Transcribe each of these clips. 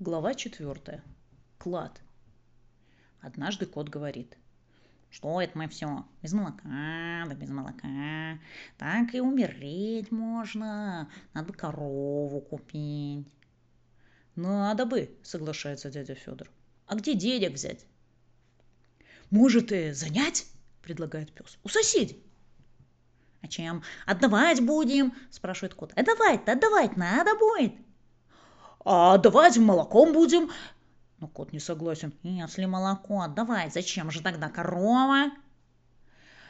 Глава четвертая. Клад. Однажды кот говорит. Что это мы все? Без молока, да без молока. Так и умереть можно. Надо корову купить. Надо бы, соглашается дядя Федор. А где денег взять? Может, и занять? Предлагает пес. У соседей. А чем? Отдавать будем? Спрашивает кот. Отдавать-то, отдавать надо будет. А давать молоком будем. Но кот не согласен. Если молоко отдавать, зачем же тогда корова?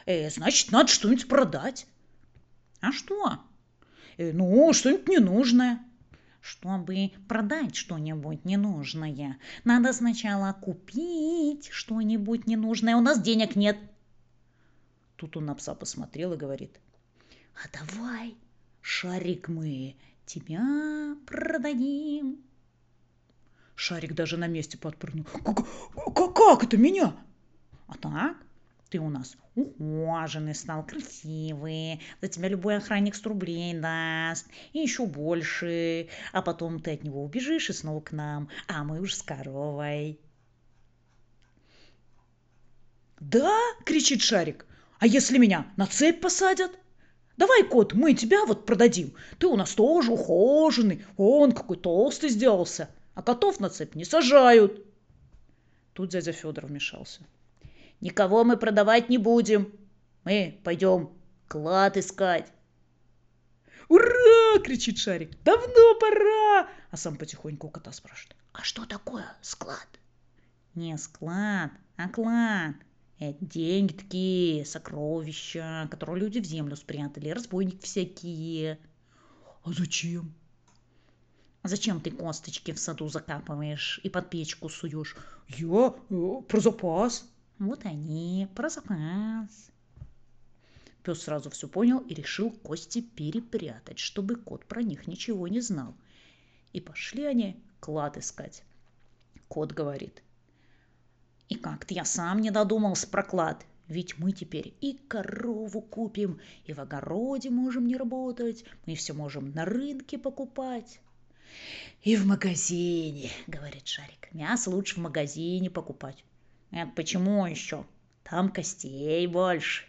Э, значит, надо что-нибудь продать. А что? Э, ну, что-нибудь ненужное. Чтобы продать что-нибудь ненужное, надо сначала купить что-нибудь ненужное. У нас денег нет. Тут он на пса посмотрел и говорит. А давай, шарик мы тебя продадим. Шарик даже на месте подпрыгнул. Как, как, это меня? А так, ты у нас ухоженный стал, красивый, за тебя любой охранник 100 рублей даст, и еще больше, а потом ты от него убежишь и снова к нам, а мы уж с коровой. «Да!» — кричит Шарик. «А если меня на цепь посадят?» Давай, кот, мы тебя вот продадим. Ты у нас тоже ухоженный. Он какой толстый сделался. А котов на цепь не сажают. Тут дядя Федор вмешался. Никого мы продавать не будем. Мы пойдем клад искать. «Ура!» — кричит Шарик. «Давно пора!» А сам потихоньку у кота спрашивает. «А что такое склад?» «Не склад, а клад. Это деньги такие, сокровища, которые люди в землю спрятали, разбойники всякие. А зачем? Зачем ты косточки в саду закапываешь и под печку суешь? Я э, про запас. Вот они, про запас. Пес сразу все понял и решил кости перепрятать, чтобы кот про них ничего не знал. И пошли они клад искать. Кот говорит – и как-то я сам не додумался про клад. Ведь мы теперь и корову купим, и в огороде можем не работать, мы все можем на рынке покупать. И в магазине, говорит Шарик, мясо лучше в магазине покупать. Это почему еще? Там костей больше.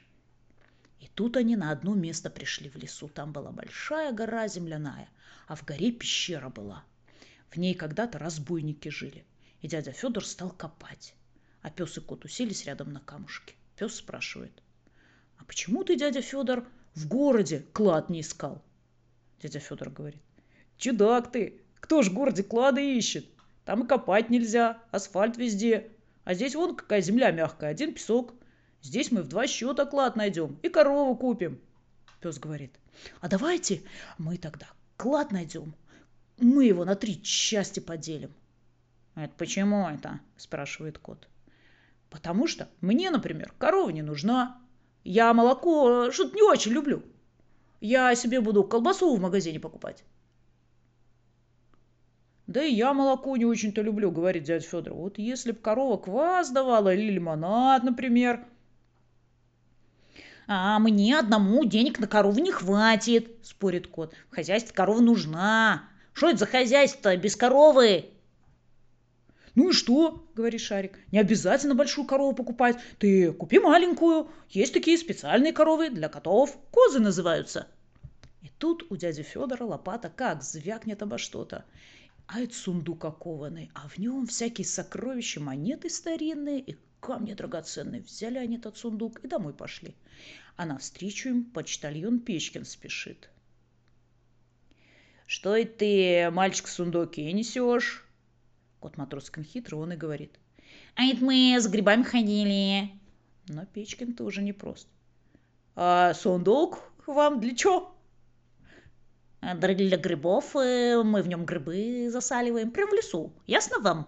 И тут они на одно место пришли в лесу. Там была большая гора земляная, а в горе пещера была. В ней когда-то разбойники жили. И дядя Федор стал копать. А пес и кот уселись рядом на камушке. Пес спрашивает. А почему ты, дядя Федор, в городе клад не искал? Дядя Федор говорит. Чудак ты! Кто ж в городе клады ищет? Там и копать нельзя, асфальт везде. А здесь вон какая земля мягкая, один песок. Здесь мы в два счета клад найдем и корову купим. Пес говорит. А давайте мы тогда клад найдем. Мы его на три части поделим. Это почему это? спрашивает кот. Потому что мне, например, корова не нужна. Я молоко э, что-то не очень люблю. Я себе буду колбасу в магазине покупать. Да и я молоко не очень-то люблю, говорит дядя Федор. Вот если бы корова квас давала или лимонад, например. А мне одному денег на корову не хватит, спорит кот. В хозяйстве корова нужна. Что это за хозяйство без коровы? «Ну и что?» – говорит Шарик. «Не обязательно большую корову покупать. Ты купи маленькую. Есть такие специальные коровы для котов. Козы называются». И тут у дяди Федора лопата как звякнет обо что-то. А это сундук окованный, а в нем всякие сокровища, монеты старинные и камни драгоценные. Взяли они этот сундук и домой пошли. А навстречу им почтальон Печкин спешит. «Что это ты, мальчик, в сундуке несешь?» Кот Матроскин хитрый, он и говорит. А это мы с грибами ходили. Но Печкин тоже непрост. А сундук вам для чего? Для грибов э, мы в нем грибы засаливаем прямо в лесу. Ясно вам?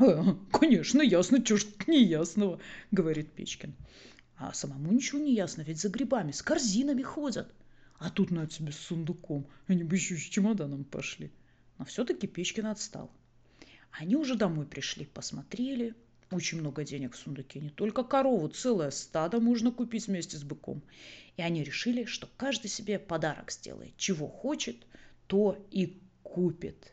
«Э, «Конечно, ясно, чего ж не ясного», — говорит Печкин. А самому ничего не ясно, ведь за грибами с корзинами ходят. А тут на тебе с сундуком. Они бы еще с чемоданом пошли. Но все-таки Печкин отстал. Они уже домой пришли, посмотрели. Очень много денег в сундуке. Не только корову, целое стадо можно купить вместе с быком. И они решили, что каждый себе подарок сделает. Чего хочет, то и купит.